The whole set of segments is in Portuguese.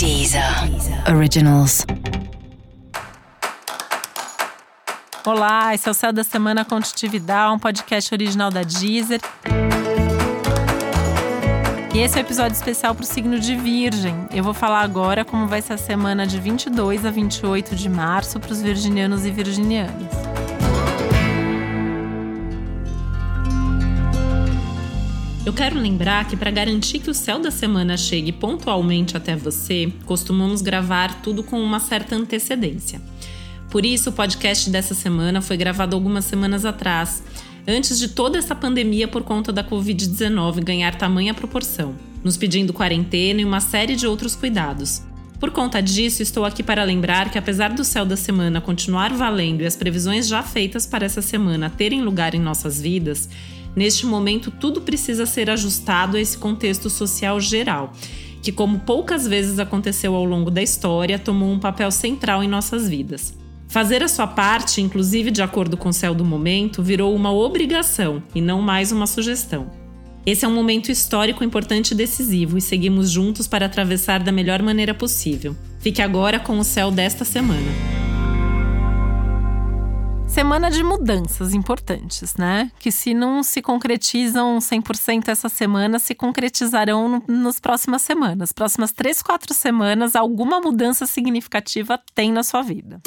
Deezer Originals. Olá, esse é o Céu da Semana Contitividade, um podcast original da Deezer. E esse é o um episódio especial para o signo de Virgem. Eu vou falar agora como vai ser a semana de 22 a 28 de março para os virginianos e virginianas. Eu quero lembrar que para garantir que o céu da semana chegue pontualmente até você, costumamos gravar tudo com uma certa antecedência. Por isso, o podcast dessa semana foi gravado algumas semanas atrás, antes de toda essa pandemia por conta da Covid-19 ganhar tamanha proporção, nos pedindo quarentena e uma série de outros cuidados. Por conta disso, estou aqui para lembrar que, apesar do céu da semana continuar valendo e as previsões já feitas para essa semana terem lugar em nossas vidas, Neste momento, tudo precisa ser ajustado a esse contexto social geral, que, como poucas vezes aconteceu ao longo da história, tomou um papel central em nossas vidas. Fazer a sua parte, inclusive de acordo com o céu do momento, virou uma obrigação e não mais uma sugestão. Esse é um momento histórico importante e decisivo e seguimos juntos para atravessar da melhor maneira possível. Fique agora com o céu desta semana. Semana de mudanças importantes, né? Que se não se concretizam 100% essa semana, se concretizarão no, nas próximas semanas. Próximas três, quatro semanas, alguma mudança significativa tem na sua vida.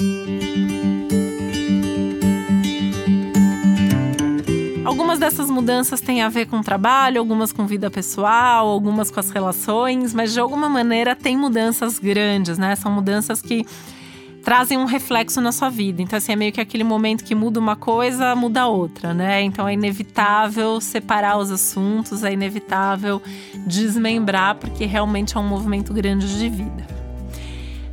Algumas dessas mudanças têm a ver com trabalho, algumas com vida pessoal, algumas com as relações, mas de alguma maneira tem mudanças grandes, né? São mudanças que trazem um reflexo na sua vida. Então, assim, é meio que aquele momento que muda uma coisa, muda outra, né? Então é inevitável separar os assuntos, é inevitável desmembrar, porque realmente é um movimento grande de vida.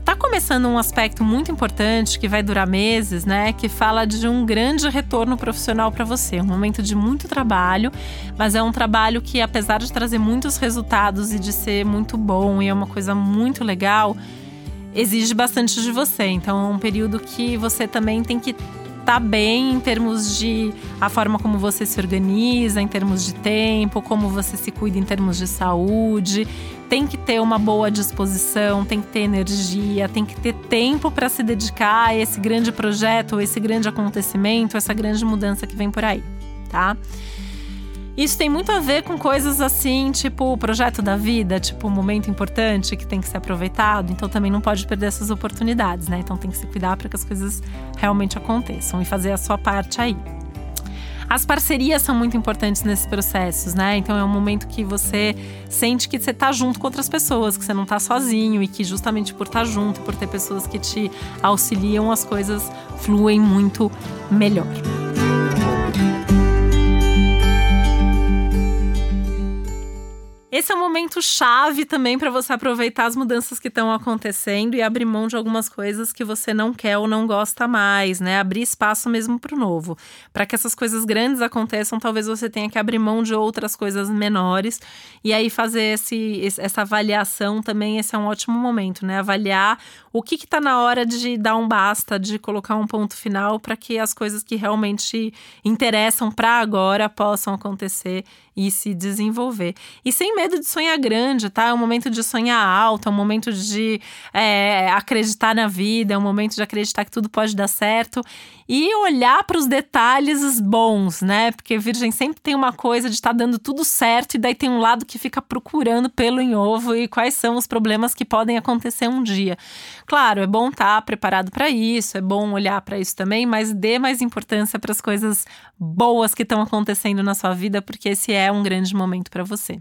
Tá começando um aspecto muito importante que vai durar meses, né? Que fala de um grande retorno profissional para você. Um momento de muito trabalho, mas é um trabalho que, apesar de trazer muitos resultados e de ser muito bom e é uma coisa muito legal, exige bastante de você. Então é um período que você também tem que estar tá bem em termos de a forma como você se organiza, em termos de tempo, como você se cuida em termos de saúde. Tem que ter uma boa disposição, tem que ter energia, tem que ter tempo para se dedicar a esse grande projeto, esse grande acontecimento, essa grande mudança que vem por aí, tá? Isso tem muito a ver com coisas assim, tipo o projeto da vida, tipo um momento importante que tem que ser aproveitado. Então também não pode perder essas oportunidades, né? Então tem que se cuidar para que as coisas realmente aconteçam e fazer a sua parte aí. As parcerias são muito importantes nesses processos, né? Então é um momento que você sente que você está junto com outras pessoas, que você não está sozinho e que justamente por estar tá junto, por ter pessoas que te auxiliam, as coisas fluem muito melhor. Esse é um momento chave também para você aproveitar as mudanças que estão acontecendo e abrir mão de algumas coisas que você não quer ou não gosta mais, né? Abrir espaço mesmo para o novo. Para que essas coisas grandes aconteçam, talvez você tenha que abrir mão de outras coisas menores e aí fazer esse, essa avaliação também. Esse é um ótimo momento, né? Avaliar o que está na hora de dar um basta, de colocar um ponto final para que as coisas que realmente interessam para agora possam acontecer e se desenvolver. E sem medo de sonhar grande, tá? É um momento de sonhar alto, é um momento de é, acreditar na vida, é um momento de acreditar que tudo pode dar certo e olhar para os detalhes bons, né? Porque Virgem sempre tem uma coisa de estar tá dando tudo certo e daí tem um lado que fica procurando pelo em ovo e quais são os problemas que podem acontecer um dia. Claro, é bom estar tá preparado para isso, é bom olhar para isso também, mas dê mais importância para as coisas boas que estão acontecendo na sua vida, porque esse é um grande momento para você.